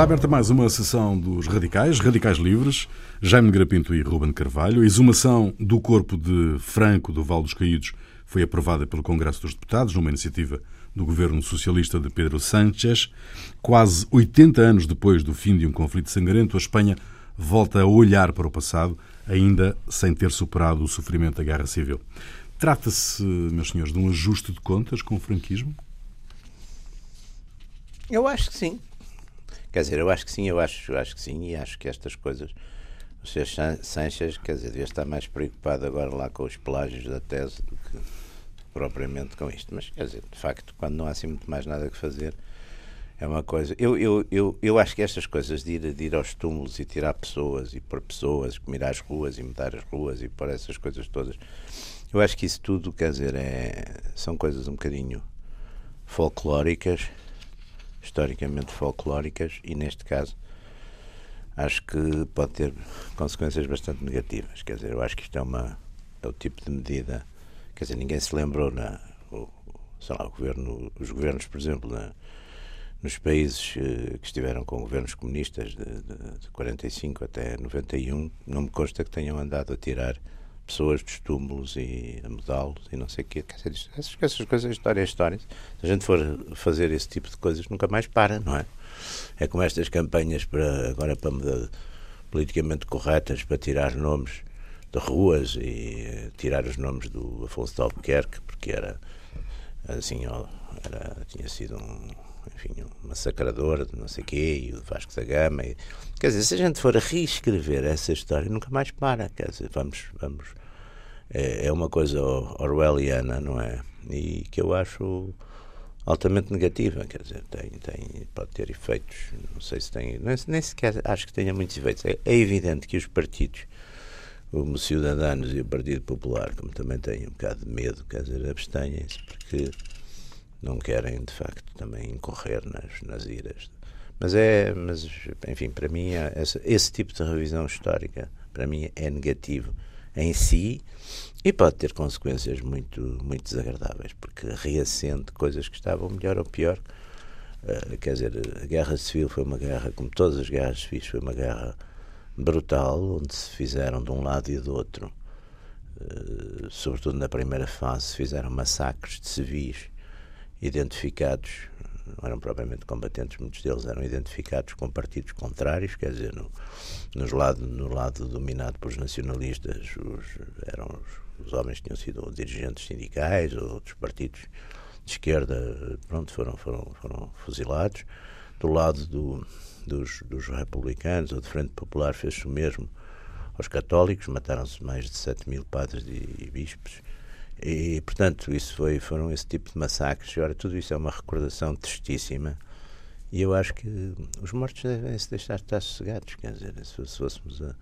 Está aberta mais uma sessão dos Radicais, Radicais Livres, Jaime Grapinto e Ruben Carvalho. A exumação do corpo de Franco do Val dos Caídos foi aprovada pelo Congresso dos Deputados, numa iniciativa do governo socialista de Pedro Sánchez. Quase 80 anos depois do fim de um conflito sangrento, a Espanha volta a olhar para o passado, ainda sem ter superado o sofrimento da Guerra Civil. Trata-se, meus senhores, de um ajuste de contas com o franquismo? Eu acho que sim. Quer dizer, eu acho que sim, eu acho, eu acho que sim, e acho que estas coisas. O Sr. Sanches, quer dizer, devia estar mais preocupado agora lá com os plágios da tese do que propriamente com isto. Mas, quer dizer, de facto, quando não há assim muito mais nada que fazer, é uma coisa. Eu, eu, eu, eu acho que estas coisas de ir, de ir aos túmulos e tirar pessoas e pôr pessoas, comer às ruas e mudar as ruas e pôr essas coisas todas, eu acho que isso tudo, quer dizer, é, são coisas um bocadinho folclóricas historicamente folclóricas e, neste caso, acho que pode ter consequências bastante negativas. Quer dizer, eu acho que isto é, uma, é o tipo de medida. Quer dizer, ninguém se lembrou, na, sei lá, o governo, os governos, por exemplo, na, nos países eh, que estiveram com governos comunistas de, de, de 45 até 91, não me consta que tenham andado a tirar pessoas dos túmulos e a mudá-los e não sei o quê. Essas, essas coisas, história é história. Se a gente for fazer esse tipo de coisas, nunca mais para, não é? É como estas campanhas para agora para mudar, politicamente corretas para tirar nomes de ruas e eh, tirar os nomes do Afonso de Albuquerque, porque era assim, era, tinha sido um enfim, um massacrador de não sei o quê, e o Vasco da Gama. E, quer dizer, se a gente for a reescrever essa história, nunca mais para. Quer dizer, vamos, vamos é, é uma coisa orwelliana, não é? E que eu acho altamente negativa, quer dizer, tem, tem, pode ter efeitos, não sei se tem, nem, nem sequer acho que tenha muitos efeitos. É, é evidente que os partidos, como Ciudadanos e o Partido Popular, como também têm um bocado de medo, quer dizer, abstêm-se porque não querem, de facto, também incorrer nas, nas iras. Mas é, mas, enfim, para mim, é, esse, esse tipo de revisão histórica, para mim, é negativo em si e pode ter consequências muito, muito desagradáveis, porque reacende coisas que estavam melhor ou pior. Uh, quer dizer, a guerra civil foi uma guerra, como todas as guerras civis, foi uma guerra brutal, onde se fizeram de um lado e do outro, uh, sobretudo na primeira fase, se fizeram massacres de civis identificados não eram propriamente combatentes, muitos deles eram identificados com partidos contrários, quer dizer, no, nos lado, no lado dominado pelos nacionalistas, os, eram os, os homens que tinham sido dirigentes sindicais ou outros partidos de esquerda, pronto, foram, foram, foram fuzilados. Do lado do, dos, dos republicanos ou de Frente Popular fez-se o mesmo aos católicos, mataram-se mais de 7 mil padres e, e bispos e, portanto, isso foi, foram esse tipo de massacres. Ora, tudo isso é uma recordação tristíssima. E eu acho que os mortos devem se deixar estar sossegados. Quer dizer, se, fôssemos a,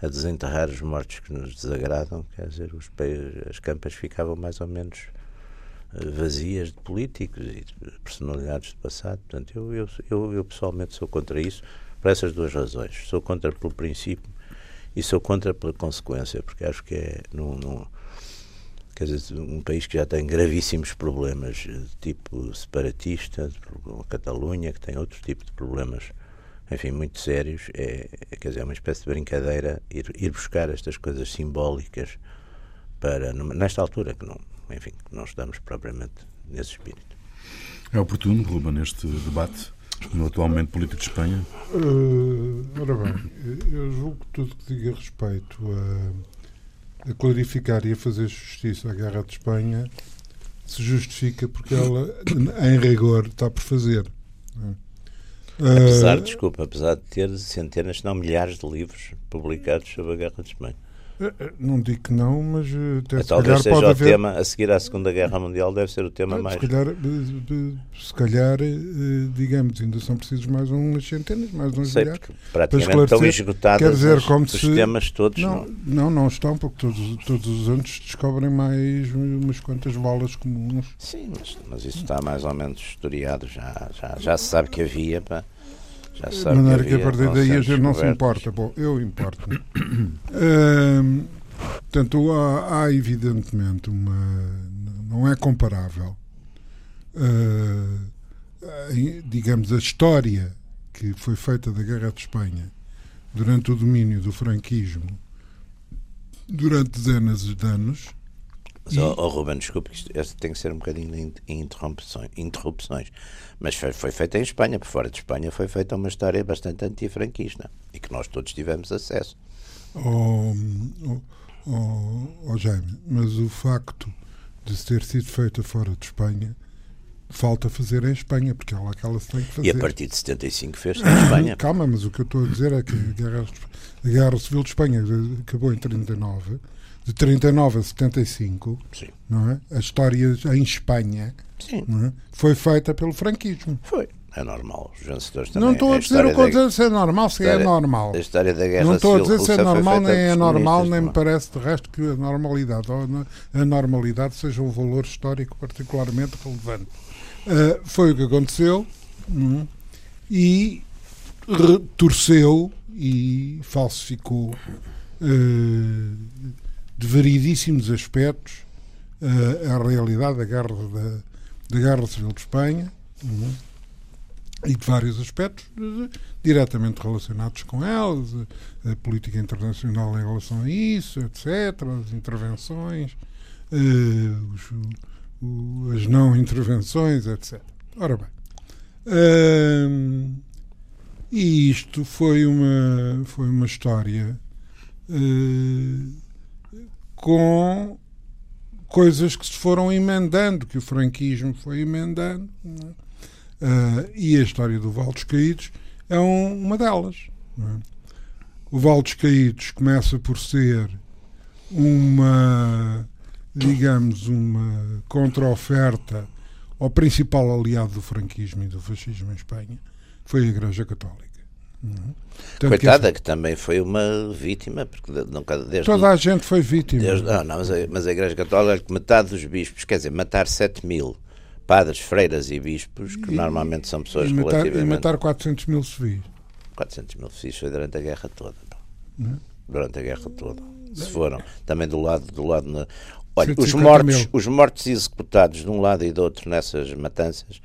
a, desenterrar os mortos que nos desagradam, quer dizer, os, as campas ficavam mais ou menos eh, vazias de políticos e de personalidades do passado. Portanto, eu, eu, eu, eu pessoalmente sou contra isso por essas duas razões. Sou contra pelo princípio e sou contra pela consequência, porque acho que é. Não, quer dizer, um país que já tem gravíssimos problemas de tipo separatista, a Catalunha, que tem outro tipo de problemas, enfim, muito sérios, é, é, quer dizer, é uma espécie de brincadeira ir, ir buscar estas coisas simbólicas para, nesta altura, que não, enfim, que não estamos propriamente nesse espírito. É oportuno, Ruba, neste debate no atual momento político de Espanha? Uh, ora bem, eu julgo que tudo que diga respeito a a clarificar e a fazer justiça à Guerra de Espanha se justifica porque ela, em rigor, está por fazer. Apesar, uh, desculpa, apesar de ter centenas, se não milhares de livros publicados sobre a Guerra de Espanha. Eh, eh, não digo que não, mas eh, até se Talvez seja pode o haver... tema, a seguir à Segunda Guerra Mundial, deve ser o tema mais. Se calhar, se calhar, digamos, ainda são precisos mais umas centenas, mais uns Sei, milhares. Praticamente estão esgotados quer dizer, como os se... temas todos. Não, não, não, não estão, porque todos, todos os anos descobrem mais umas quantas bolas comuns. Sim, mas, mas isso está mais ou menos historiado, já, já, já se sabe que havia. Para já de maneira que, que a partir daí a gente não se importa. Bom, eu importo-me. uh, portanto, há, há, evidentemente uma. Não é comparável. Uh, digamos, a história que foi feita da Guerra de Espanha durante o domínio do franquismo durante dezenas de anos. Mas, oh, oh, Ruben, desculpe, isto, isto tem que ser um bocadinho de interrupções, interrupções. Mas foi, foi feita em Espanha, por fora de Espanha foi feita uma história bastante antifranquista e que nós todos tivemos acesso. Oh, oh, oh, oh Jaime, mas o facto de ter sido feita fora de Espanha falta fazer em Espanha, porque é lá que ela se tem que fazer. E a partir de 75 fez em Espanha. Calma, mas o que eu estou a dizer é que a Guerra, a Guerra Civil de Espanha acabou em 39, de 39 a 75, Sim. não é? A história em Espanha é? foi feita pelo franquismo. Foi. É normal. Os vencedores também. Não estou a dizer o que da... se é normal, se é história, é normal. A história da guerra Não estou a dizer se é normal, nem é normal, nem me parece de resto que a normalidade, a normalidade seja um valor histórico particularmente relevante. Uh, foi o que aconteceu hum, e torceu e falsificou uh, de variedíssimos aspectos uh, a realidade da guerra, da, da guerra Civil de Espanha hum, e de vários aspectos diretamente relacionados com elas, a, a, política internacional em relação a isso, etc., as intervenções, os, as não intervenções, etc. Ora bem, hum, e isto foi uma, foi uma história uh, com coisas que se foram emendando, que o franquismo foi emendando, uh, e a história do Val dos Caídos é um, uma delas. É? O Val dos Caídos começa por ser uma digamos, uma contra-oferta ao principal aliado do franquismo e do fascismo em Espanha, foi a Igreja Católica. Uhum. Coitada, que, que, também foi uma vítima, porque nunca, desde toda a gente foi vítima. Desde, não, não, mas, a, mas a Igreja Católica, metade dos bispos, quer dizer, matar 7 mil padres, freiras e bispos, que e, normalmente são pessoas e matar, relativamente... E matar 400 mil civis. 400 mil civis foi durante a guerra toda. Uhum. Durante a guerra toda. Se foram. Também do lado, do lado Olha, os mortos, os mortos executados de um lado e do outro nessas matanças,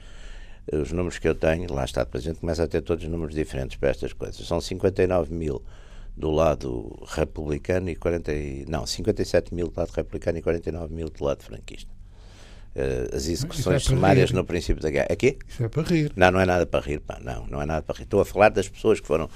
os números que eu tenho, lá está, depois a gente começa a ter todos números diferentes para estas coisas. São 59 mil do lado republicano e 40, não, 57 mil do lado republicano e 49 mil do lado franquista. Uh, as execuções é sumárias rir. no princípio da guerra. Aqui? Isso é para rir. Não, não é nada para rir, pá, não, não é nada para rir. Estou a falar das pessoas que foram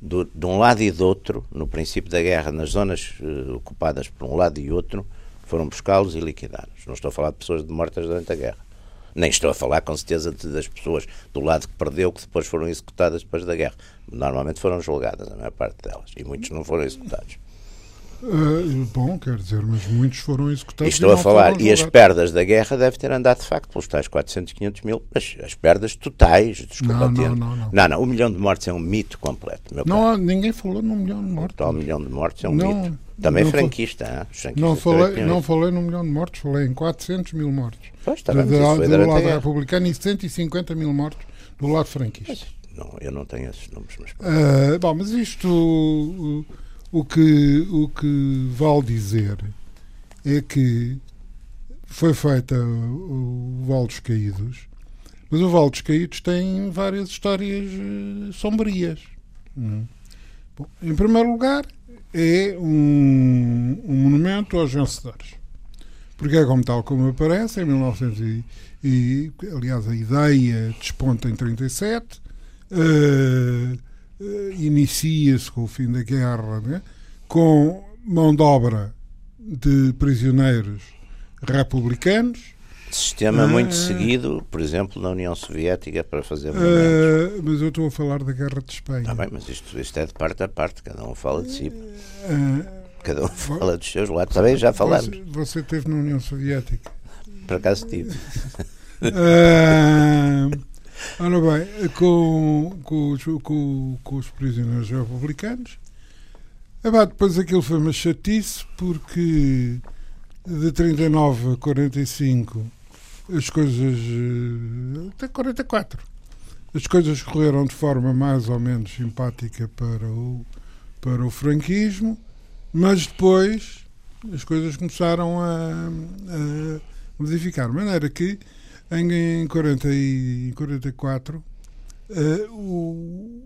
do, de um lado e do outro, no princípio da guerra, nas zonas uh, ocupadas por um lado e outro, foram buscá-los e liquidá-los. Não estou a falar de pessoas mortas durante a guerra. Nem estou a falar, com certeza, das pessoas do lado que perdeu, que depois foram executadas depois da guerra. Normalmente foram julgadas, a maior parte delas. E muitos não foram executados. Uh, bom, quer dizer, mas muitos foram executados. E estou a falar, e as perdas da guerra devem ter andado de facto pelos tais 400, 500 mil, mas as perdas totais, desculpa, não, não, não, não. Não, não, um milhão de mortes é um mito completo. não, ninguém falou num milhão de mortes. O tal milhão de mortes é um não, mito. Também franquista. Não falei, não falei num milhão de mortos, falei em 400 mil mortos. Pois, está bem, do, do lado republicano e 150 mil mortos do lado franquista. Mas, não, eu não tenho esses números. Mas... Uh, bom, mas isto o que, o que vale dizer é que foi feita o Val dos Caídos, mas o Val dos Caídos tem várias histórias eh, sombrias. Hum. Bom, em primeiro lugar, é um, um, monumento aos vencedores. Porque é como tal como aparece, em 1900 e, e aliás a ideia desponta em 37, uh, uh, inicia-se com o fim da guerra, né? com mão de obra de prisioneiros republicanos. Sistema uh, muito seguido, por exemplo, na União Soviética para fazer uh, Mas eu estou a falar da Guerra de Espanha. Está bem, mas isto, isto é de parte a parte, cada um fala de si. Cada um fala dos seus lados. Também já falamos. Você, você esteve na União Soviética? Por acaso estive. Ora bem, com, com, os, com, com os prisioneiros republicanos. Epá, depois aquilo foi uma chatice porque de 39 a 45 as coisas. Eh, até 44 as coisas correram de forma mais ou menos simpática para o, para o franquismo, mas depois as coisas começaram a, a modificar. De maneira que em, em 40 e 44 uh, o,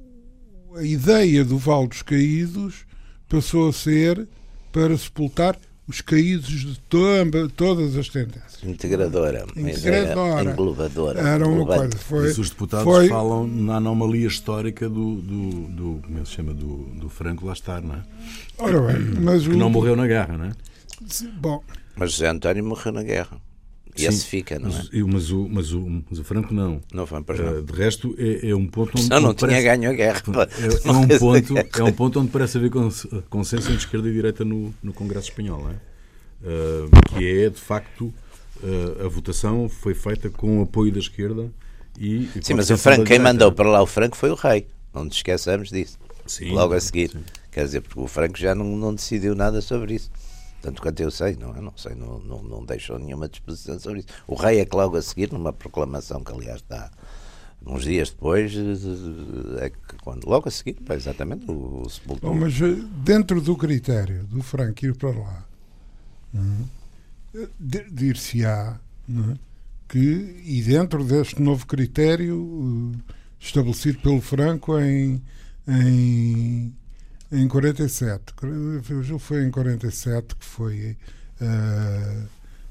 a ideia do Val dos Caídos passou a ser para sepultar os caídos de toda, todas as tendências. Integradora, Integradora. englobadora. Era uma coisa. Foi, Mas os deputados foi, falam na anomalia histórica do, do, do como é se chama, do, do Franco lá estar, não é? Ora bem, mas Que o, não morreu na guerra, não é? Bom, Mas José António morreu na guerra. E esse fica, não é? Mas, o, mas, o, mas o Franco não. Não foi já. Eh, de resto, é, é um ponto onde. Não, não onde tinha parece- ganho a guerra. É, é um ponto, é um ponto onde parece haver cons- consenso entre esquerda e direita no, no Congresso Espanhol, não é? Eh, que é, de facto, eh, a votação foi feita com o apoio da esquerda e. e Sim, mas o Franco, quem mandou para lá o Franco foi o rei. Não nos esqueçamos disso. Sim, Logo a seguir. sim. Quer dizer, porque o Franco já não, não decidiu nada sobre isso. Tanto quanto eu sei, não, eu não sei, não, não, não deixou nenhuma disposição sobre isso. O rei é que logo a seguir, numa proclamação que aliás está uns dias depois, é que quando, logo a seguir, exatamente, o, o mas eh, dentro do critério do Franco ir para lá, é? de- dir-se-á é? que, e dentro deste novo critério eh, estabelecido pelo Franco em, em, em 47, eu julgo que foi em 47 que foi eh,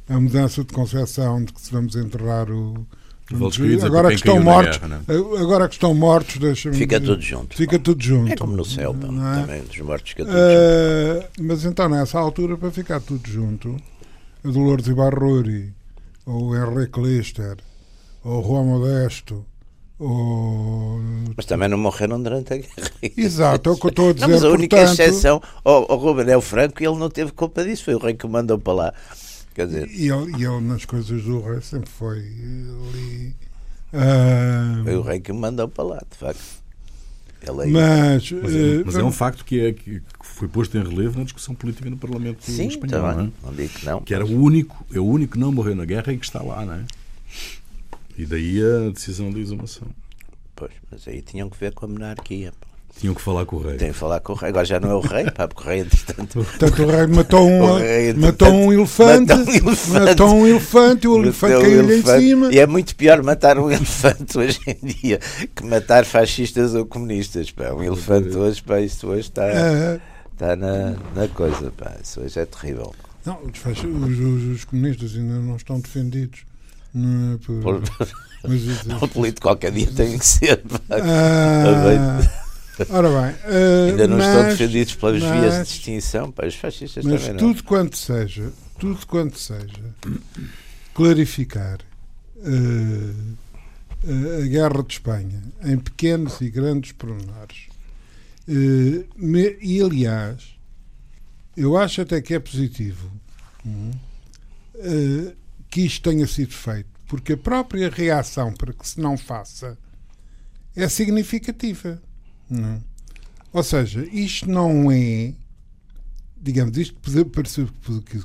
a mudança de concepção de que se vamos enterrar o. É agora para que estão mortos, guerra, não agora que estão mortos, deixa-me Fica dizer- tudo junto. Fica tudo junto. É como no céu, é? também dos mortos fica tudo junto. Ah, mas então, nessa altura, para ficar tudo junto, a Dolores Ibarruri, ou o Henrique Lister, ou o Juan Modesto, ou. Mas também não morreram durante a guerra. Exato, é o que eu estou a dizer. Não, mas a única portanto, exceção, o, o Ruben é o Franco e ele não teve culpa disso, foi o rei que o mandou para lá. Quer dizer, E ele, e ele nas coisas do rei sempre foi ali. ah, foi o rei que o mandou para lá, de facto. Ele aí. mas. Mas, eh, mas é um facto que, é, que foi posto em relevo na discussão política no Parlamento Sim, espanhol, tá não é? não digo que não. Que era o único, é o único que não morreu na guerra e que está lá, não é? E daí a decisão de exumação. Pois, mas aí tinham que ver com a monarquia. Tinham que falar com o rei. Tem que falar com o rei. Agora já não é o rei, pá, porque o rei, entretanto. Portanto, o rei matou um, rei, matou um elefante, matou um elefante. matou um elefante e o elefante caiu-lhe em cima. E é muito pior matar um elefante hoje em dia que matar fascistas ou comunistas. Pá. Um elefante hoje, pá, isso hoje está, Ah, está na, na coisa. Pá. Isso hoje é terrível. Não, os- os- os comunistas ainda não estão defendidos. Não é por, Por, mas isso- por político qualquer dia tem que ser. Ah, ora bem, ah, Ainda não mas, estão defendidos pelas vias de mas- extinção. Pá. Os fascistas Mas também tudo quanto seja, tudo quanto seja clarificar ah, a guerra de Espanha em pequenos e grandes pormenores. Ah, me- e aliás, eu acho até que é positivo ah, que isto tenha sido feito, porque a própria reação para que se não faça é significativa. não é? Ou seja, isto não é, digamos, isto pode parecer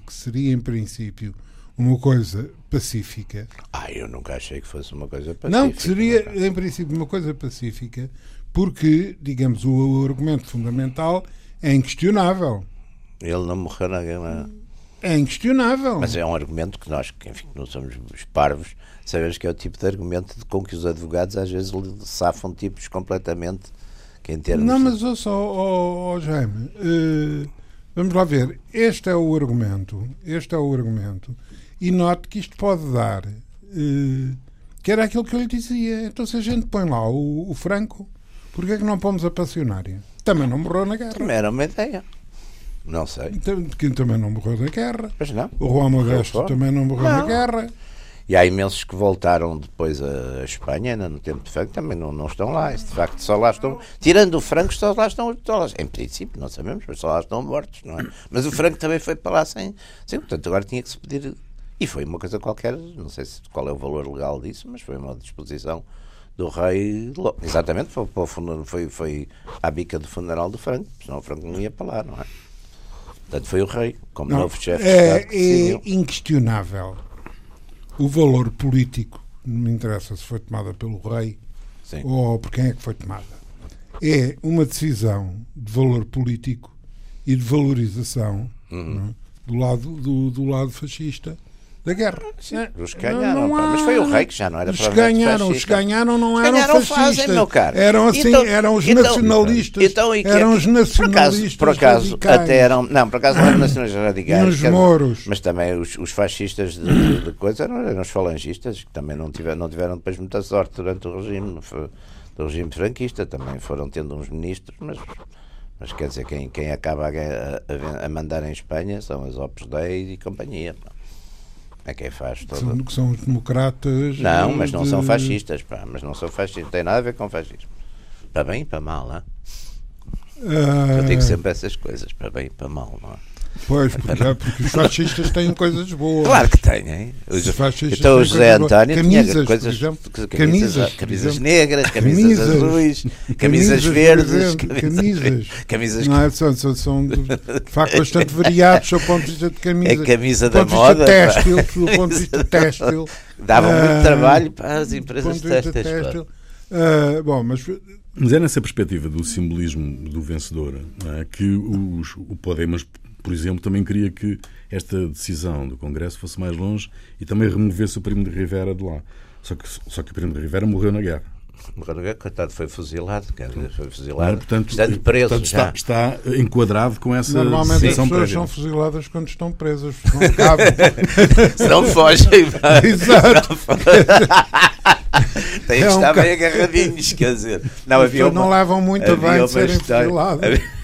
que seria em princípio uma coisa pacífica. Ah, eu nunca achei que fosse uma coisa pacífica. Não, que seria em princípio uma coisa pacífica, porque, digamos, o, o argumento fundamental é inquestionável. Ele não morreu na guerra. É inquestionável. Mas é um argumento que nós, que enfim, que não somos os parvos, sabemos que é o tipo de argumento de- com que os advogados às vezes safam tipos completamente que em termos Não, mas ouça, ó, ó, Jaime, eh, vamos lá ver. Este é o argumento. Este é o argumento. E note que isto pode dar. eh, que era aquilo que eu lhe dizia. Então, se a gente põe lá o, o Franco, porquê é que não pomos a passionária? Também não morreu na guerra. também era uma ideia. Não sei. Então, Quem também não morreu na guerra. Mas não. O Juan Modesto também não morreu na Não. guerra. E há imensos que voltaram depois a Espanha, ainda no tempo de Franco, também não, não estão lá. De facto, só lá estão. Tirando o Franco, só lá estão. Lá, em princípio, não sabemos, mas só lá estão mortos, não é? Mas o Franco também foi para lá sem. sem portanto, agora tinha que se pedir. E foi uma coisa qualquer, não sei se, qual é o valor legal disso, mas foi uma disposição do rei. Exatamente, foi, foi, foi à bica do funeral do Franco, senão o Franco não ia para lá, não é? Portanto, foi o rei, como Não, novo chefe de é, Estado, decidiu. é inquestionável o valor político, não me interessa se foi tomada pelo rei Sim. ou por quem é que foi tomada. É uma decisão de valor político e de valorização Uhum. é? do, lado, do, do lado fascista da guerra. Sim, os que ganharam, não, não há... mas foi o rei que já não era os ganharam, Os ganharam não eram ganharam fascistas. Fazem, meu caro. Eram assim, então, eram os então, nacionalistas. Então, eram os nacionalistas. Por acaso, por acaso até eram. Não, por acaso não eram nacionalistas radicais. E os moros. Mas também os, os fascistas de, de coisa eram, eram, os falangistas, que também não tiveram, não tiveram depois muita sorte durante o regime, do regime franquista. Também foram tendo uns ministros, mas mas quer dizer, quem, quem acaba a, a, a, mandar em Espanha são as Opus Dei e companhia. É quem faz todo. São, são os democratas. Não, mas não de... são fascistas, pá, mas não são fascistas, não tem nada a ver com fascismo. Para bem e para mal, não é? Uh... Eu digo sempre essas coisas, para bem e para mal, não é? Pois, porque, é, porque os fascistas têm coisas boas. Claro que têm. Os, os então o José António camisas, tinha coisas, exemplo, camisas, camisas, camisas negras, camisas, camisas azuis, camisas, verdes, camisas. camisas não é, são, são, são de facto bastante variados do ponto de vista de camisas. A camisa da moda. Têxtil, do ponto de vista têxtil. Dava uh, muito trabalho para as empresas têxteis. Uh, bom, mas mas é nessa perspectiva do simbolismo do vencedor é, que os, o Podemos por exemplo, também queria que esta decisão do Congresso fosse mais longe e também removesse o Primo de Rivera de lá. Só que, só que o Primo de Rivera morreu na guerra. Morreu na guerra, coitado, foi fuzilado. Quer dizer, foi fuzilado. Não, portanto, estando preso. Portanto, está, está, enquadrado com essa Normalmente as pessoas prévia. são fuziladas quando estão presas. Não cabe. Se não fogem. Exato. Tem que é estar um bem agarradinhos, quer dizer. Não, havia uma, não levam muito a bem de serem fuzilados. Havia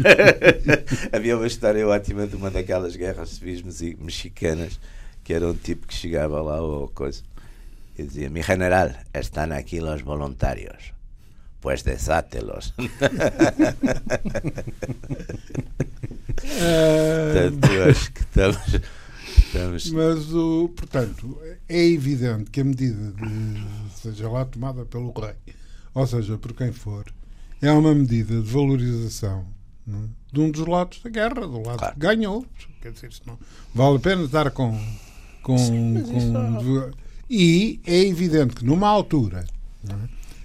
uma história ótima de uma daquelas guerras civis mexicanas que era um tipo que chegava lá ou coisa e dizia: Mi general, estão aqui os voluntários. Pues desátelos. Portanto, acho que estamos, estamos. Mas, o, portanto, é evidente que a medida de, seja lá tomada pelo rei, ou seja, por quem for, é uma medida de valorização de um dos lados da guerra, do lado claro. que ganhou. Quer dizer, não vale a pena estar com. com, Sim, com e é evidente que numa altura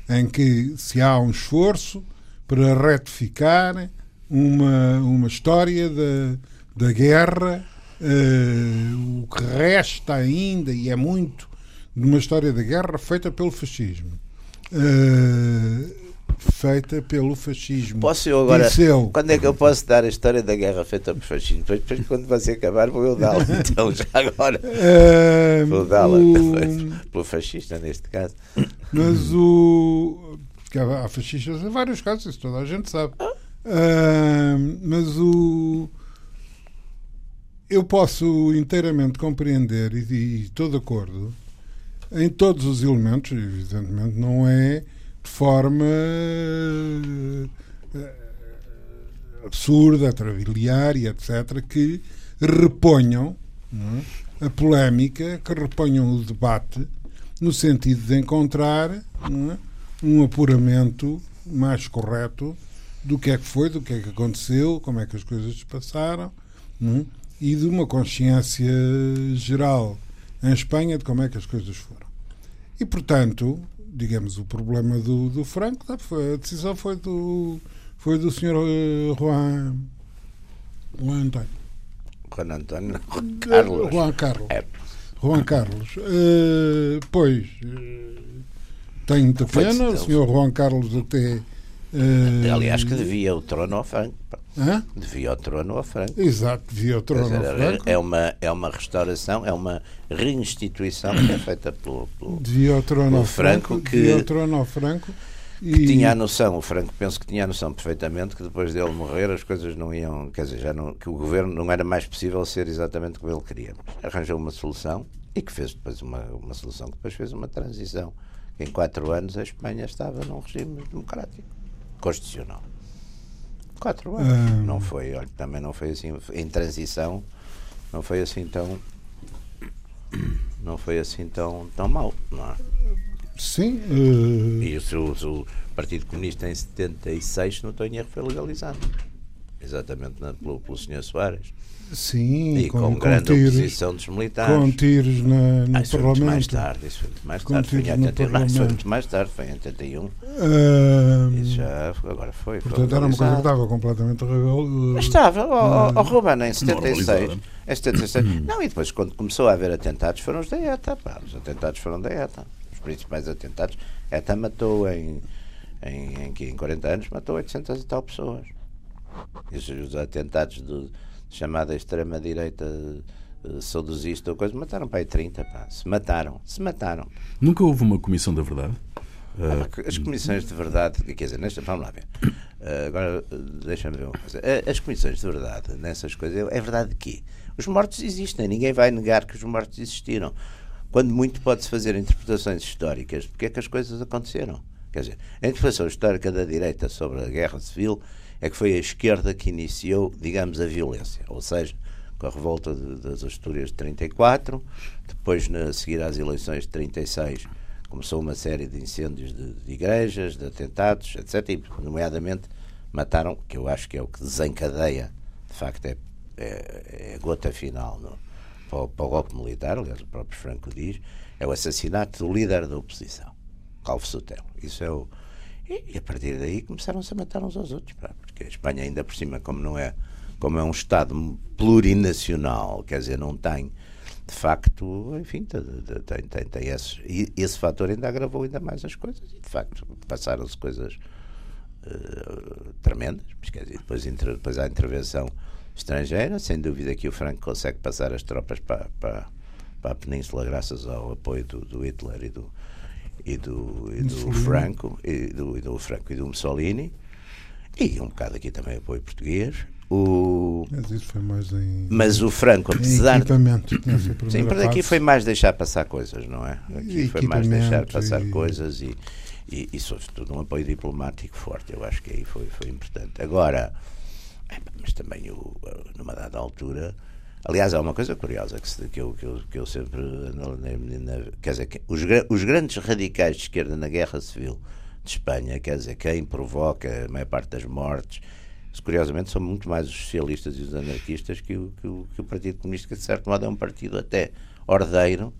é, em que se há um esforço para retificar uma, uma história da, da guerra, uh, o que resta ainda, e é muito, de uma história da guerra feita pelo fascismo. Uh, feita pelo fascismo. Posso eu agora? Disseu. Quando é que eu posso dar a história da guerra feita pelo fascismo? Depois, depois quando você acabar, vou eu dá-la. Então, já agora. Uh, vou dá-la. O... Pelo fascista, neste caso. Mas o. Porque há fascistas em vários casos, isso toda a gente sabe. Uh, mas o. Eu posso inteiramente compreender e, e estou de acordo em todos os elementos, evidentemente, não é de forma eh, absurda, travaliária, etc., que reponham é? a polémica, que reponham o debate, no sentido de encontrar é? um apuramento mais correto do que é que foi, do que é que aconteceu, como é que as coisas se passaram, é? e de uma consciência geral em Espanha de como é que as coisas foram. E, portanto, digamos, o problema do, do Franco, a decisão foi do, foi do senhor uh, Juan, Juan António. Juan António, Carlos. Juan Carlos. É. Juan Carlos. Uh, pois, uh, tenho muita pena, o senhor Juan Carlos até. Uh, Aliás, que devia o trono ao Franco. Hã? Devia o trono ao Franco. Exato, devia o trono dizer, ao Franco. É uma, é uma restauração, é uma reinstituição que é feita pelo, pelo, devia o trono pelo ao Franco, Franco que, devia o trono ao Franco e... que tinha a noção, o Franco penso que tinha a noção perfeitamente que depois dele morrer as coisas não iam, quer dizer, já não, que o governo não era mais possível ser exatamente como ele queria. Arranjou uma solução e que fez depois uma, uma solução que depois fez uma transição. Em quatro anos a Espanha estava num regime democrático, constitucional. Quatro anos. Ah. Não foi, olha, também não foi assim, em transição, não foi assim tão. Não foi assim tão, tão mal, não é? Sim. Uh... E o, o, o Partido Comunista em 76, não estou em erro, foi legalizado. Exatamente na, pelo, pelo Sr. Soares. Sim, e com, com, grande tiros, oposição dos militares. com tiros na, no ah, isso foi muito Parlamento. mais tarde, isso foi muito mais Com tarde, foi em tiros no 81. Não, isso foi muito mais tarde, foi em 81. Ah, Isso já, agora foi. foi portanto, era uma coisa que estava completamente Mas estava, ó Hum. oh, Ruben, em 76. Normalizada. Em 76. Não, e depois, quando começou a haver atentados, foram os da ETA. Pá. Os atentados foram da ETA. Os principais atentados. A ETA matou em, em, em, em 40 anos, matou 800 e tal pessoas. Os, os atentados do, de chamada extrema-direita eh, saudosista ou coisa, mataram para aí 30. Pá. Se mataram. Se mataram. Nunca houve uma comissão da verdade? Ah, As comissões de verdade, quer dizer, nesta, vamos lá ver. Ah, agora, deixa-me ver uma coisa. Ah, As comissões de verdade, nessas coisas, é verdade que os mortos existem, ninguém vai negar que os mortos existiram. Quando muito pode-se fazer interpretações históricas de porque é que as coisas aconteceram. Quer dizer, a interpretação histórica da direita sobre a guerra civil é que foi a esquerda que iniciou, digamos, a violência. Ou seja, com a revolta de- das Astúrias de 34, depois, na, a seguir às eleições de 36, começou uma série de incêndios de, de igrejas, de atentados, etc. E, nomeadamente, mataram, que eu acho que é o que desencadeia, de facto, é, é, é a gota final no, para, o, para o golpe militar, aliás, o próprio Franco diz, é o assassinato do líder da oposição, Calvo Sotelo. Isso é o. E, e a partir daí começaram-se a matar uns aos outros, pá, porque a Espanha, ainda por cima, como não é, como é um Estado plurinacional, quer dizer, não tem de facto, enfim, tem, tem, tem, esse, e esse fator ainda agravou ainda mais as coisas e de facto passaram-se coisas eh, tremendas, mas, quer dizer, depois, inter- depois há intervenção estrangeira, sem dúvida que o Franco consegue passar as tropas para, para, para a Península graças ao apoio do, do Hitler e do, e do, e do. Franco e do, e do Franco e do Mussolini e um bocado aqui também apoio português o, Mas isso foi mais em, mas o Franco apesar equipamento. Sim, para aqui foi mais deixar passar coisas, não é? Aqui foi mais deixar passar e- coisas e, e, e, sobretudo, um apoio diplomático forte. Eu acho que aí foi, foi importante. Agora, é, mas também, o, numa dada altura. Aliás, há uma coisa curiosa que, se- que, eu, que, eu, que eu sempre. na- na- na- quer dizer, os, os grandes radicais de esquerda na Guerra Civil de Espanha, quer dizer, quem provoca a maior parte das mortes, curiosamente são muito mais os socialistas e os anarquistas que o, que o, que o Partido Comunista, que de certo modo é um partido até ordeiro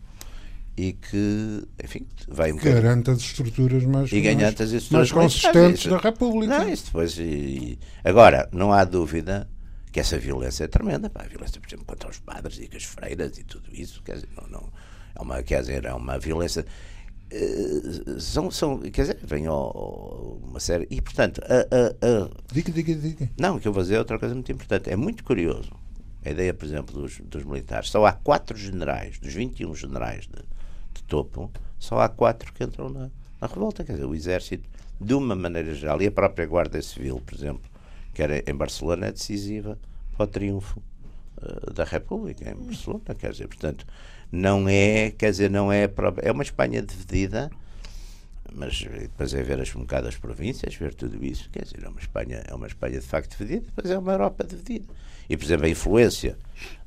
e que, enfim, vai um. Garante as estruturas mais, E mais, as mais estruturas consistentes isso- da República. Não, isso depois. E, agora, não há dúvida que essa violência é tremenda. Pá, a violência, por exemplo, contra os padres e as freiras e tudo isso. Quer dizer, não, não, é, uma, quer dizer, é uma violência. Eh, são, são, quer dizer, vem uma série. E, portanto, a, a, a, Diga, diga, diga. não, o que eu vou dizer é outra coisa muito importante. É muito curioso a ideia, por exemplo, dos, dos militares. Só há quatro generais, dos 21 generais de, de topo, só há quatro que entram na, na revolta. Quer dizer, o exército, de uma maneira geral, e a própria Guarda Civil, por exemplo, que era em Barcelona, é decisiva para o triunfo eh, da República em Barcelona. Quer dizer, portanto, não é, quer dizer, não é, pró- é uma Espanha dividida mas depois é ver as, um bocado as províncias, ver tudo isso, quer dizer, é uma Espanha, é uma Espanha de facto dividida, depois é uma Europa dividida. E, por exemplo, a influência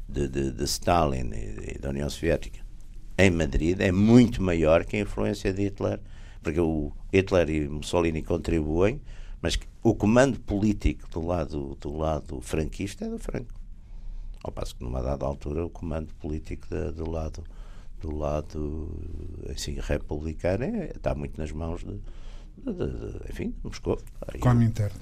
de, de, de Stalin e, e da União Soviética em Madrid é muito maior que a influência de Hitler, porque o Hitler e Mussolini contribuem, mas o comando político do lado, do lado franquista é do Franco. Ao passo que, numa dada altura, o comando político da- do lado do lado assim, republicano é, está muito nas mãos de, de, de- de- enfim, de Moscou. E Come o- interno.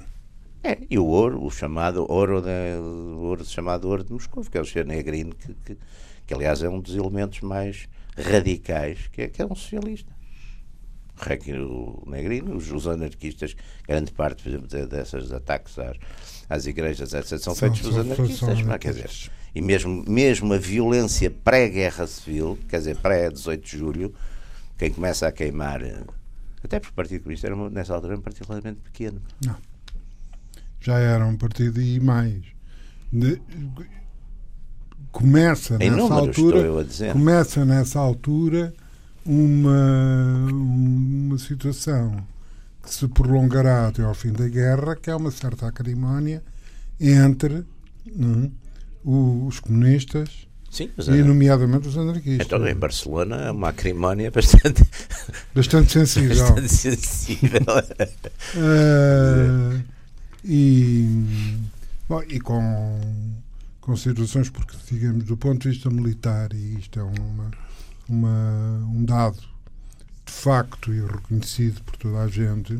é, e o ouro, o chamado ouro, de, o ouro chamado ouro de Moscou, que é o Sr. Negrino, que, que, que, aliás é um dos elementos mais radicais, que é, que é um socialista. O Negrino, os, os anarquistas, grande parte, por exemplo, de- dessas ataques às, às igrejas, etc., são, feitos pelos anarquistas. são não é? Quer dizer, e mesmo, mesmo a violência pré-guerra civil, quer dizer, pré-18 de julho, quem começa a queimar, até porque o Partido Comunista era, nessa altura, era particularmente pequeno. Já era um partido e mais. De- começa Em nessa números, altura. Começa nessa altura uma, uma situação que se prolongará até ao fim da guerra, que é uma certa acrimónia entre hum, os comunistas Sim, e, nomeadamente, os anarquistas. Então, em Barcelona é uma acrimónia bastante, Bastante sensível. bastante sensível. Ah, e, Bom, e com considerações, porque, digamos, do ponto de vista militar, e isto é uma, uma, um dado de facto e reconhecido por toda a gente,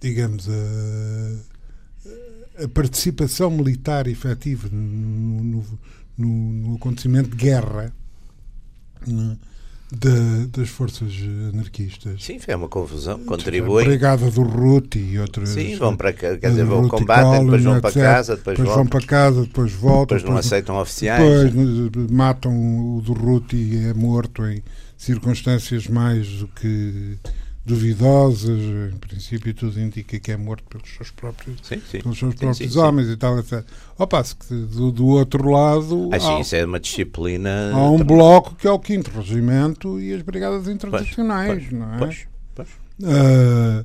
digamos, a, a participação militar efetiva no, no, no, acontecimento de guerra né, de, das forças anarquistas. Sim, foi uma confusão. Contribui. A Brigada do Ruti e outras. Sim, vão para quer dizer, vão combatem, depois vão para casa, depois, depois vão para casa, depois voltam. Depois não aceitam oficiais. Depois matam o do Ruti e é morto em circunstâncias mais do que duvidosas, em princípio tudo indica que é morto pelos seus próprios, sim, sim. Pelos seus próprios sim, homens e tal, etc. Opa, do, do outro lado. Ah, há, isso é uma disciplina. Há um bloco que é o 5 Regimento e as Brigadas Internacionais, pois, não é? Pois, pois. Uh,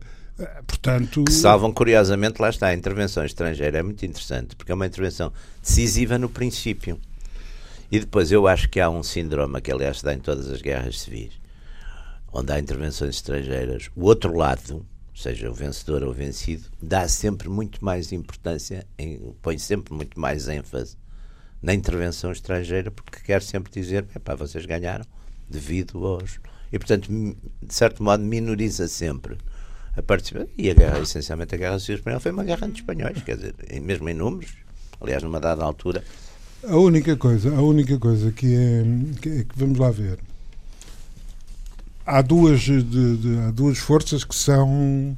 portanto. Que salvam, curiosamente, lá está, a intervenção estrangeira é muito interessante, porque é uma intervenção decisiva no princípio. E depois eu acho que há um síndrome que, aliás, se dá em todas as guerras civis onde há intervenções estrangeiras, o outro lado, seja o vencedor ou o vencido, dá sempre muito mais importância, em, põe sempre muito mais ênfase na intervenção estrangeira, porque quer sempre dizer, pá, vocês ganharam devido aos. E, portanto, de certo modo, minoriza sempre a participação. E a guerra, essencialmente, a Guerra Civil Espanhola foi uma guerra entre espanhóis, quer dizer, mesmo em números, aliás, numa dada altura. A única coisa, a única coisa que é, que, é, que vamos lá ver, há duas, de, de, há duas forças que são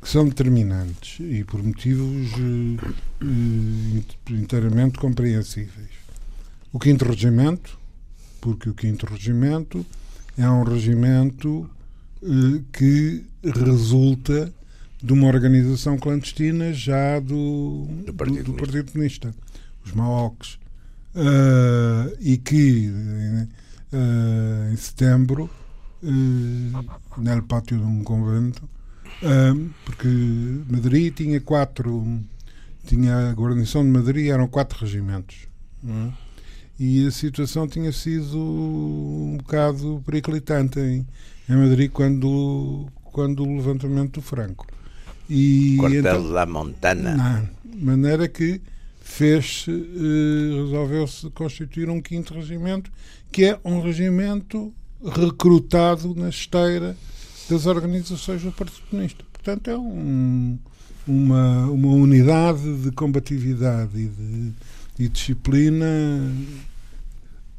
que são determinantes e por motivos uh, inteiramente compreensíveis. O quinto regimento, porque o quinto regimento é um regimento uh, que resulta de uma organização clandestina já do, do Partido, do, do Partido Comunista, os Maoques, uh, e que em setembro uh, no pátio de um convento, uh, porque Madrid tinha quatro, tinha a guarnição de Madrid eram quatro regimentos. É? E a situação tinha sido um bocado periclitante em, em Madrid quando, quando o levantamento do Franco. E, Quartel então, da Montana. De maneira que fez uh, resolveu-se constituir um quinto regimento, que é um regimento recrutado na esteira das organizações do Partido Comunista. Portanto, é um, uma, uma unidade de combatividade e de e disciplina.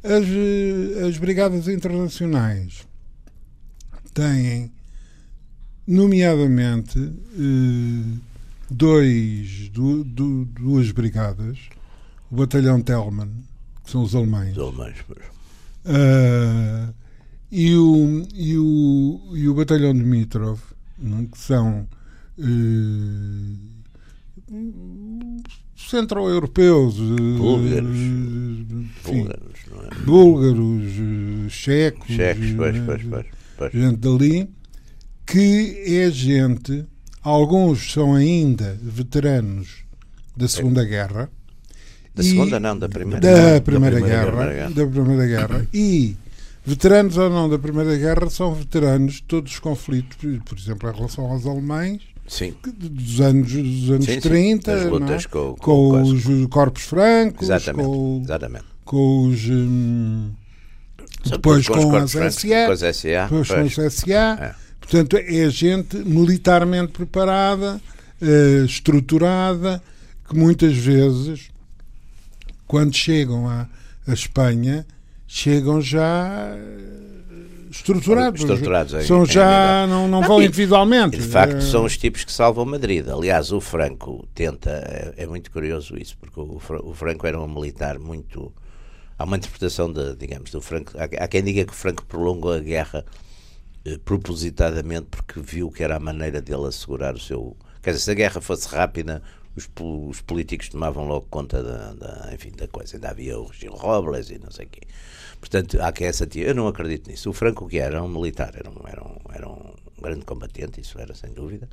As, as brigadas internacionais têm, nomeadamente, eh, dois, du, du, duas brigadas, o batalhão Telman, que são os alemães. Os alemães, uh, e o, e o, e o batalhão Dmitrov, não, que são eh, centro-europeus, eh, búlgaros, búlgaros, é? búlgaros eh, checos, checos pois, pois, pois. gente dali, que é gente, alguns são ainda veteranos da Segunda. Guerra. Da Segunda não, da Primeira, da primeira, da primeira guerra, guerra, Da Primeira Guerra. E Veteranos ou não da Primeira Guerra são veteranos de todos os conflitos, por exemplo, em relação aos alemães, Sim. dos anos, dos anos sim, 30, sim. lutas é? com, com, com, os corpos francos, exatamente, com, exatamente. com os. Hum, depois com, com, as SA, com depois com SA. É. Portanto, é gente militarmente preparada, eh, estruturada, que muitas vezes, quando chegam à, à Espanha, chegam já eh, estruturados. estruturados são já, não, não, não vão individualmente. De facto, são os tipos que salvam Madrid. Aliás, o Franco tenta, é, é muito curioso isso, porque o, o, Franco era um militar muito. Há uma interpretação, de, digamos, do Franco. Há, há quem diga que o Franco prolongou a guerra eh, propositadamente porque viu que era a maneira dele assegurar o seu. Quer dizer, se a guerra fosse rápida, os, os políticos tomavam logo conta da, da, enfim, da coisa. Ainda havia o Gil Robles e não sei o quê. Portanto, há que essa tia. Eu não acredito nisso. O Franco, que era? um militar, era um, era, um, era um grande combatente, isso era sem dúvida.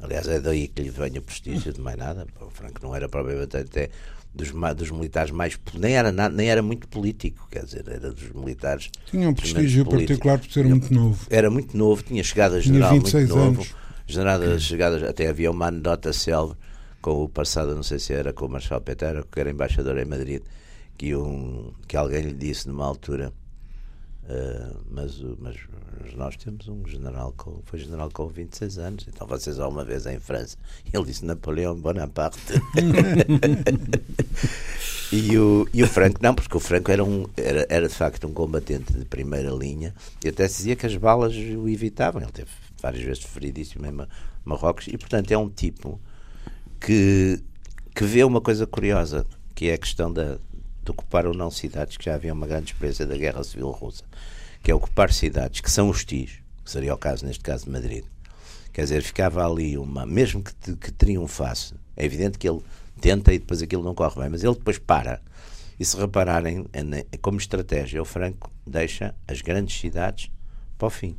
Aliás, é daí que lhe vem o prestígio de mais nada. O Franco não era propriamente até dos, dos militares mais. Nem era, nada, nem era muito político, quer dizer, era dos militares. Tinha um prestígio particular por ser muito novo. Era muito novo, tinha chegado a general muito novo. General, chegadas, até havia uma anedota célebre com o passado, não sei se era com o Marshal Petera, que era embaixador em Madrid, que, um, que alguém lhe disse numa altura. Uh, mas, mas nós temos um general com, foi general com 26 anos, então vocês alguma vez em França. Ele disse Napoleão Bonaparte. e, o, e o Franco, não, porque o Franco era, um, era, era de facto um combatente de primeira linha e até se dizia que as balas o evitavam. Ele teve várias vezes feridíssimo em Marrocos e, portanto, é um tipo que, que vê uma coisa curiosa, que é a questão da, ocupar ou não cidades, que já havia uma grande experiência da Guerra Civil Russa, que é ocupar cidades que são hostis, que seria o caso, neste caso, de Madrid. Quer dizer, ficava ali uma. Mesmo que, que triunfasse, é evidente que ele tenta e depois aquilo não corre bem, mas ele depois para. E se repararem, como estratégia, o Franco deixa as grandes cidades para o fim.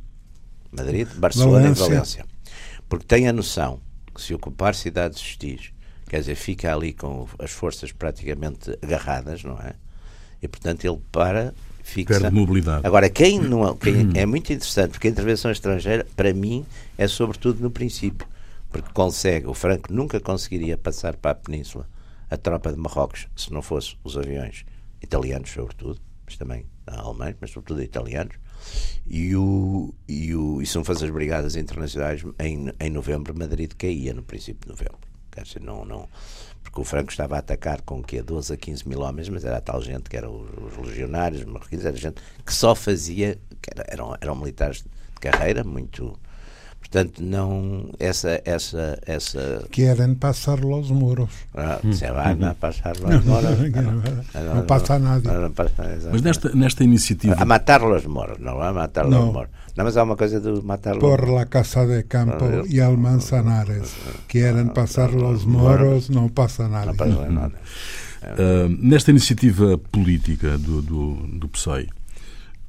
Madrid, Barcelona Valência. e Valência. Porque tem a noção que se ocupar cidades hostis quer dizer, fica ali com as forças praticamente agarradas, não é? E portanto ele para, fixa. Perde mobilidade. Agora, quem não quem, hum. é muito interessante, porque a intervenção estrangeira, para mim, é sobretudo no princípio, porque consegue, o Franco nunca conseguiria passar para a península a tropa de Marrocos se não fosse os aviões italianos, sobretudo, mas também alemães, mas sobretudo italianos. E, o, e, o, e se não fossem as brigadas internacionais, em, em novembro, Madrid caía no princípio de novembro. Quer dizer, não, não, porque o Franco estava a atacar com que 12 a 15 mil homens, mas era a tal gente que eram os, os legionários, os marroquinos, era gente que só fazia, que era, eram, eram militares de carreira, muito. Portanto, não. Essa. essa, essa Querem passar os muros. Ah, se van a passar los muros. Não, passa nada. Mas nesta, nesta iniciativa. A matar los moros, não a matar los moros. Não, mas há uma coisa de matar Por la Casa de Campo ah, e Almanzanares. Querem passar los moros, não passa nada. Não passa nada. Uh, nesta iniciativa política do, do, do PSOE,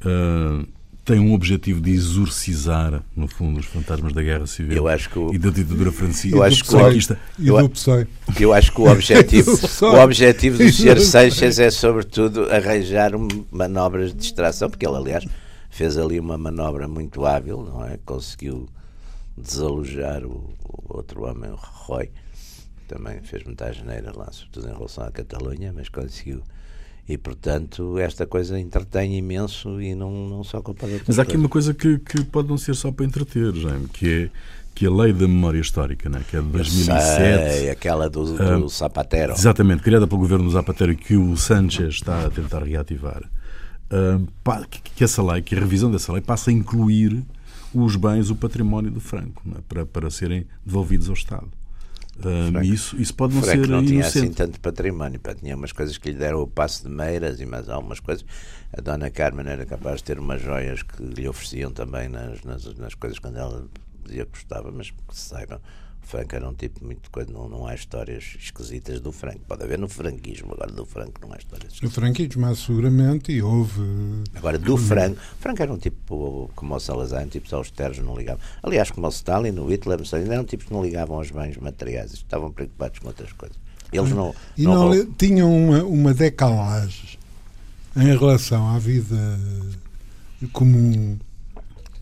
uh, tem um objetivo de exorcizar, no fundo, os fantasmas da Guerra Civil o, e da ditadura francesa eu acho que o, e do PSOE. Eu acho que o objetivo, o objetivo do Sr. Seixas é, sobretudo, arranjar manobras de distração, porque ele, aliás, fez ali uma manobra muito hábil, não é? Conseguiu desalojar o, o outro homem, o Roy, também fez muita geneira lá, sobretudo em relação à Catalunha, mas conseguiu. E, portanto, esta coisa entretém imenso e não, não só de Mas há aqui uma coisa que, que pode não ser só para entreter, Jaime, que é que a lei da memória histórica, né, que é de 2007. Sei, aquela do, do uh, Zapatero. Exatamente, criada pelo governo do Zapatero que o Sanchez está a tentar reativar que essa lei, que a revisão dessa lei passa a incluir os bens, o património do Franco, é? para, para serem devolvidos ao Estado. Um, isso, isso pode não Franco ser não tinha inocente. assim tanto património, pá, tinha umas coisas que lhe deram o passo de meiras e mais algumas coisas. A dona Carmen era capaz de ter umas joias que lhe ofereciam também nas, nas, nas coisas quando ela dizia que gostava, mas que se saibam, Franco era um tipo muito coisa, não, não há histórias esquisitas do Franco. Pode haver no franquismo, agora do Franco não há histórias esquisitas. No franquismo há seguramente e houve. Agora, do Franco, Franco era um tipo como o Salazar, um tipo só os terros não ligavam. Aliás, como o Stalin, o Hitler, Stalin, eram tipos que não ligavam aos bens materiais, estavam preocupados com outras coisas. Eles não. E não, não tinham uma, uma decalagem em relação à vida comum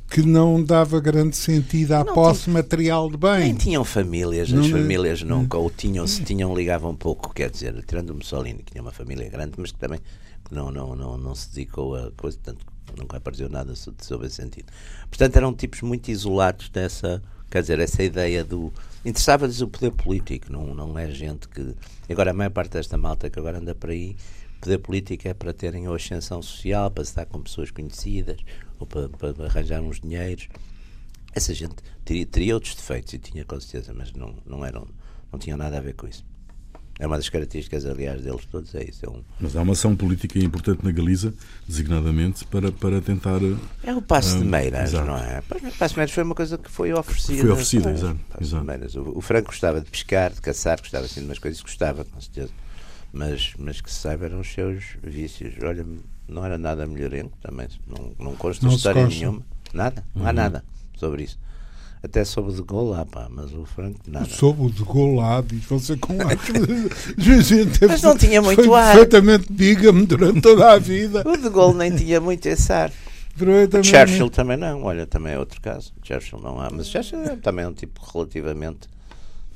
que não dava grande sentido à não posse tinha, material de bem. Nem tinham famílias, não, as famílias nunca, ou tinham, se tinham, ligavam pouco, quer dizer, tirando o Mussolini, que tinha uma família grande, mas que também não, não, não, não se dedicou a coisa, tanto nunca apareceu nada sobre esse sentido. Portanto, eram tipos muito isolados dessa, quer dizer, essa ideia do. Interessava-lhes o poder político, não, não é gente que. Agora, a maior parte desta malta que agora anda por aí, poder político é para terem a ascensão social, para estar com pessoas conhecidas, ou para, para arranjar uns dinheiros. Essa gente teria, teria outros defeitos e tinha com certeza, mas não, não, eram, não tinham nada a ver com isso. É uma das características, aliás, deles todos, é isso. É um... Mas há uma ação política importante na Galiza, designadamente, para, para tentar. É o passo de Meiras, não é? O passo de Meiras foi uma coisa que foi oferecida. Foi oferecida, exato. exato. O, o Franco gostava de pescar, de caçar, gostava assim de umas coisas, gostava, com certeza. Mas, mas que se saiba eram os seus vícios. Olha, não era nada melhorengo também, não, não consta não história nenhuma, nada, não há uhum. nada sobre isso. Até soube de gol lá, pá, mas o Franco nada. Soube de gol lá, diz você com ar. mas não tinha muito foi ar. perfeitamente diga-me durante toda a vida. o de gol nem tinha muito esse ar. O Churchill também não, olha, também é outro caso. Churchill não há, mas Churchill é também é um tipo relativamente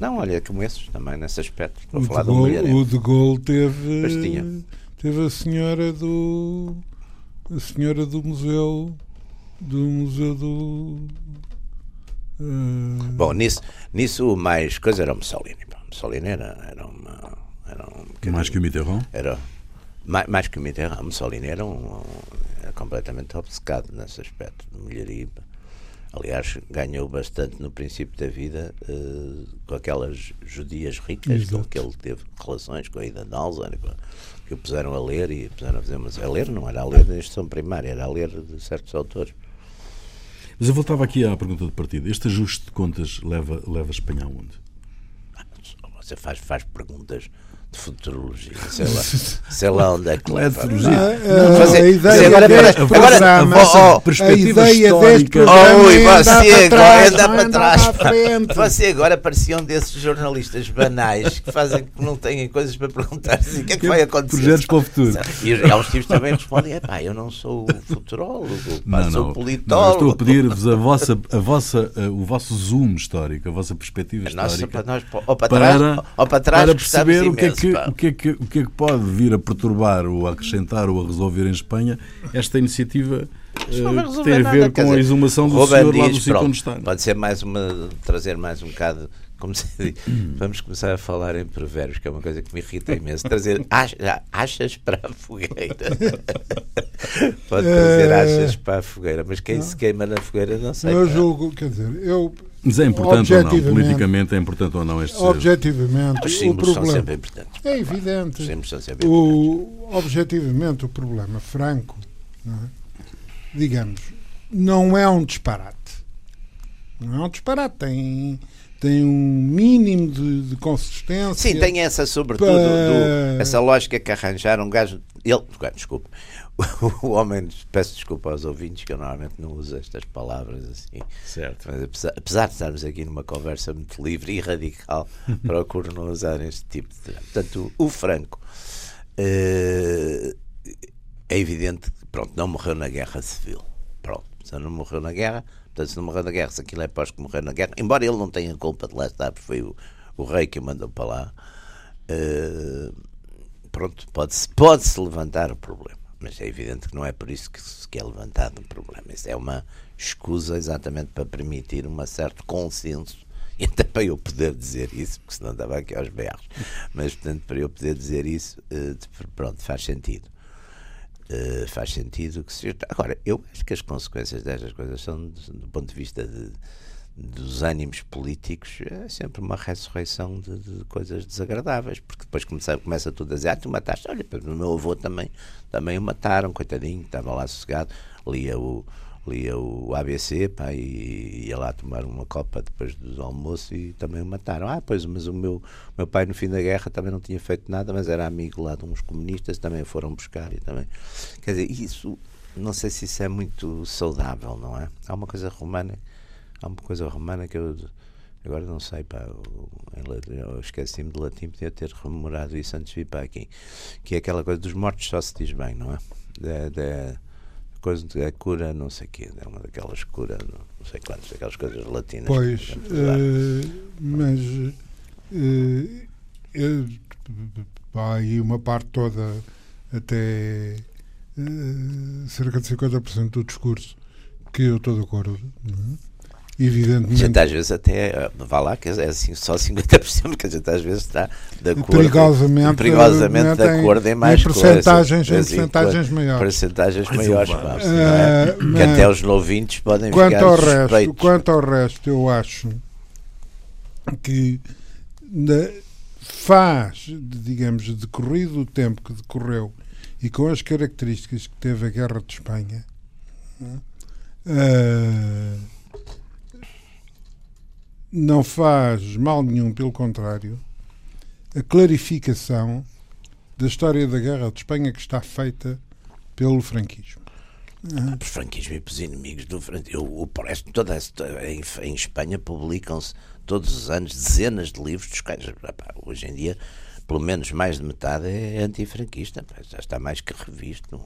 Não, olha, como esses também, nesse aspecto. Estou o a falar de de um Gaulle, mulherengo. o de Gaulle teve, Pois tinha. teve a senhora do a senhora do museu do museu do eh, Bom, nisso, nisso o mais coisa era o Mussolini. Mussolini era, era uma. Era um bocadinho- Mais que o Mitterrand. Era, mais, mais que o Mitterrand, Mussolini era, um, era completamente obcecado nesse aspecto de mulheria. Aliás, ganhou bastante no princípio da vida eh, com aquelas judias ricas com que ele teve relações com a Ida com- que o puseram a ler e puseram a fazer mas a ler não era a ler da instrução primária, era a ler de certos autores. Mas eu voltava aqui à pergunta de partida. Este ajuste de contas leva, leva a Espanha aonde? Você faz, faz perguntas futurologia, sei lá, sei lá onde é que Não é de leva. futurologia. Ah, Fazer- a ideia fazer agora deste para- programa- agora- Oh, oh, perspectiva a ideia deste histórica. programa Oh, e é você agora anda não para é trás. Você agora parecia um desses jornalistas banais que fazem que não têm coisas para perguntar. Assim, o que é que vai acontecer? Projetos para o futuro. E os- há uns tipos também respondem: pá, eu não sou futurólogo, Não, sou não. Não, politólogo. eu estou a pedir-vos a vossa, a vossa, eh, o vosso zoom histórico, a vossa perspectiva Nossa, histórica. para nós, ou para trás, para, ou para trás para perceber o que, é imenso, que, o, que é que, o que é que pode vir a perturbar ou a acrescentar ou a resolver em Espanha esta iniciativa não resolver tem a nada, ver quer com a exumação do Ruben senhor lá do diz, sítio pronto, onde está. Pode ser mais uma, trazer mais um bocado, como se diz, vamos começar a falar em provérbios, que é uma coisa que me irrita imenso. Trazer ach- achas para a fogueira. Pode trazer Eh, achas para a fogueira, mas quem se queima na fogueira não sei. Eu pá. julgo, quer dizer, eu Mas é importante ou não? Politicamente é importante ou não este objetivamente Os o símbolos são problema sempre importantes. é Os evidente. símbolos são sempre importantes. O, objetivamente o problema franco, não é? digamos, não é um disparate. Não é um disparate, tem, tem um mínimo de, de consistência. Sim, tem essa, sobretudo, Pa- do- essa lógica que arranjaram um gajo. Ele, desculpa, o homem, peço desculpa aos ouvintes, que eu normalmente não uso estas palavras assim. Certo. Mas apesar, apesar de estarmos aqui numa conversa muito livre e radical, procuro não usar este tipo de. Portanto, o, o Franco eh, é evidente que pronto, não morreu na guerra civil. Pronto, se não morreu na guerra, portanto, se não morreu na guerra, se aquilo é pós que morreu na guerra, embora ele não tenha culpa de lá estar, porque foi o, o rei que o mandou para lá, eh, pronto, pode-se pode -se levantar o problema. Mas é evidente que não é por isso que, se- é levantado o problema. Isso é uma escusa exatamente para permitir um certo consenso e até para eu poder dizer isso, porque senão estava aqui aos berros. Mas, portanto, para eu poder dizer isso, eh, pronto, faz sentido. Eh, faz sentido que se. Agora, eu acho que as consequências destas coisas são, do ponto de vista de, dos ânimos políticos, é sempre uma ressurreição de, de coisas desagradáveis, porque depois começa, começa tudo a dizer: ah, tu mataste. Olha, o meu avô também, também o mataram, coitadinho, estava lá sossegado, lia o, lia o ABC pá, e ia lá tomar uma copa depois do almoço e também o mataram. Ah, pois, mas o meu, meu pai no fim da guerra também não tinha feito nada, mas era amigo lá de uns comunistas, também foram buscar e também. Quer dizer, isso, não sei se isso é muito saudável, não é? Há uma coisa romana, há uma coisa romana que eu. Agora não sei, pá, eu, esqueci-me de latim, podia ter rememorado isso antes de vir para aqui. Que é aquela coisa dos mortos só se diz bem, não é? Da, da coisa da cura, não sei o quê, é uma daquelas curas, não sei quantas, aquelas coisas latinas. que Pois, usar. eh, mas eh, eu- há aí uma parte toda, até eh, cerca de 50% do discurso, que eu estou de acordo. não é? A Evidentemente, gente às vezes até, eh, vá lá, que é assim, só 50%, que a gente às vezes está de acordo. perigosamente, perigosamente de em- acordo em em mais percentagens- em coisas. Assim, percentagens maiores. Percentagens Mais maiores, é? Eh, Que até os novinhos podem Quanto ficar ao, resto, quanto ao resto, eu acho que na- faz, digamos, decorrido o tempo que decorreu e com as características que teve a Guerra de Espanha, eh, não faz mal nenhum, pelo contrário, a clarificação da história da Guerra de Espanha que está feita pelo franquismo. Os franquismo e os inimigos do franquismo. O resto, toda esta, em, em Espanha publicam-se todos os anos dezenas de livros dos quais, hoje em dia, pelo menos mais de metade é antifranquista. Já está mais que revisto.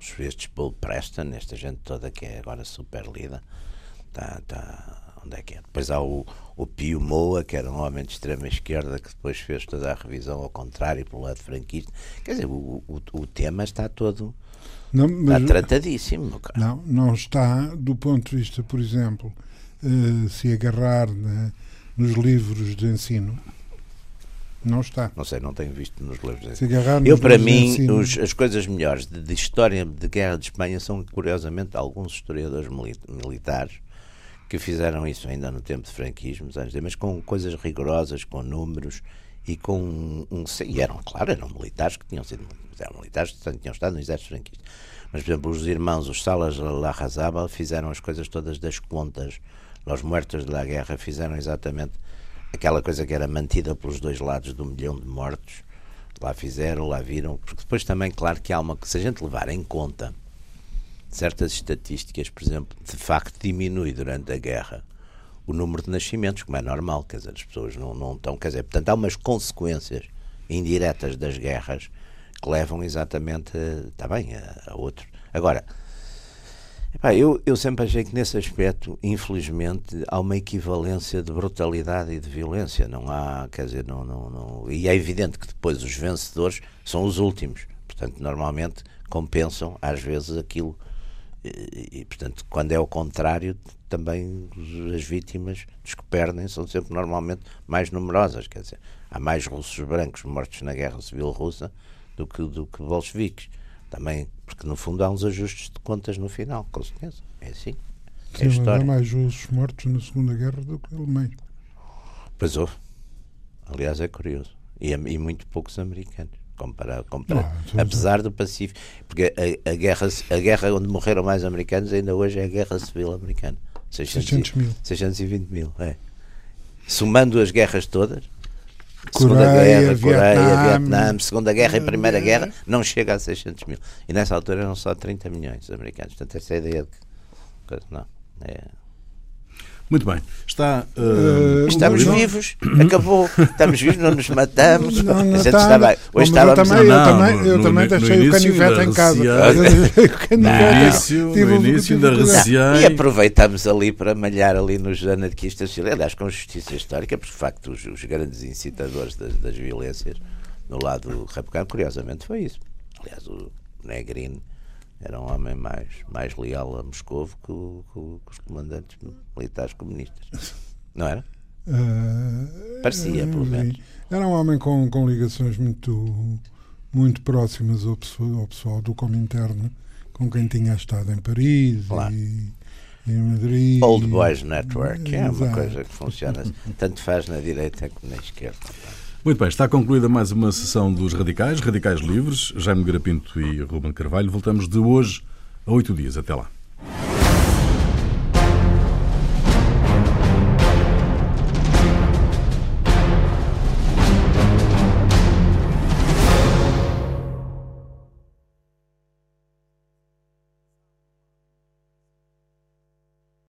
Os- Estes Paul Preston, esta gente toda que é agora super lida, está, está, Onde é que é? Depois há o, o Pio Moa, que era um homem de extrema esquerda, que depois fez toda a revisão ao contrário, pelo lado franquista. Quer dizer, o, o, o tema está todo. Não, mas, está tratadíssimo. Não, não está do ponto de vista, por exemplo, uh, se agarrar né, nos livros de ensino. Não está. Não sei, não tenho visto nos livros de ensino. Eu, para mim, os, as coisas melhores de, de, história de guerra de Espanha são, curiosamente, alguns historiadores militares que fizeram isso ainda no tempo de franquismo, mas com coisas rigorosas, com números e com um, um, e eram, claro, eram militares que tinham sido eram militares que tinham estado no exército franquista. Mas, por exemplo, os irmãos, os Salas Larrazabal, fizeram as coisas todas das contas. Os mortos da guerra fizeram exatamente aquela coisa que era mantida pelos dois lados do milhão de mortos. Lá fizeram, lá viram. Porque depois também, claro, que há uma. Se a gente levar em conta certas estatísticas, por exemplo, de facto diminui durante a guerra o número de nascimentos, como é normal, quer dizer, as pessoas não, não estão, quer dizer, portanto há umas consequências indiretas das guerras que levam exatamente, está bem, a, a outro. Agora, epá, eu, eu sempre achei que nesse aspecto, infelizmente, há uma equivalência de brutalidade e de violência, não há, quer dizer, não, não, não e é evidente que depois os vencedores são os últimos, portanto, normalmente compensam às vezes aquilo e, portanto, quando é o contrário, também as vítimas dos que perdem são sempre normalmente mais numerosas. Quer dizer, há mais russos brancos mortos na Guerra Civil Russa do que, do que bolcheviques. Também, porque no fundo há uns ajustes de contas no final, com certeza. É assim. É Sim, há mais russos mortos na Segunda Guerra do que alemães. Pois houve. Aliás, é curioso. E, e muito poucos americanos Não, apesar do Pacífico, porque a, a, guerra, a guerra onde morreram mais americanos ainda hoje é a Guerra Civil Americana. 600, 600 mil. 620 mil, é. Somando as guerras todas, Segunda Guerra, Vietnã, Coreia, Vietnã, Segunda Guerra e Primeira Guerra, não chega a 600 mil. E nessa altura eram só 30 milhões de americanos. Portanto, essa é a ideia de que. Não. É, muito bem. Está, uh, estamos não, vivos, acabou. Estamos vivos, não nos matamos. Não, não a gente está, bem. Hoje estávamos eu também, eu também, eu no, também deixei o canivete em casa. no início, no início da região. E aproveitamos ali para malhar ali nos anarquistas, aliás, com justiça histórica, porque de facto os, os grandes incitadores das, das violências no lado republicano, curiosamente, foi isso. Aliás, o Negrino era um homem mais, mais leal a Moscou que, que, que os comandantes militares comunistas. Não era? Uh, Parecia, pelo menos. Era um homem com, com ligações muito, muito próximas ao pessoal, ao pessoal do Comintern, com quem tinha estado em Paris claro. e, e em Madrid. Old Boys Network, é uma coisa que funciona tanto faz na direita como na esquerda. Muito bem, está concluída mais uma sessão dos Radicais, Radicais Livres, Jaime Garapinto e Ruben Carvalho. Voltamos de hoje a oito dias. Até lá.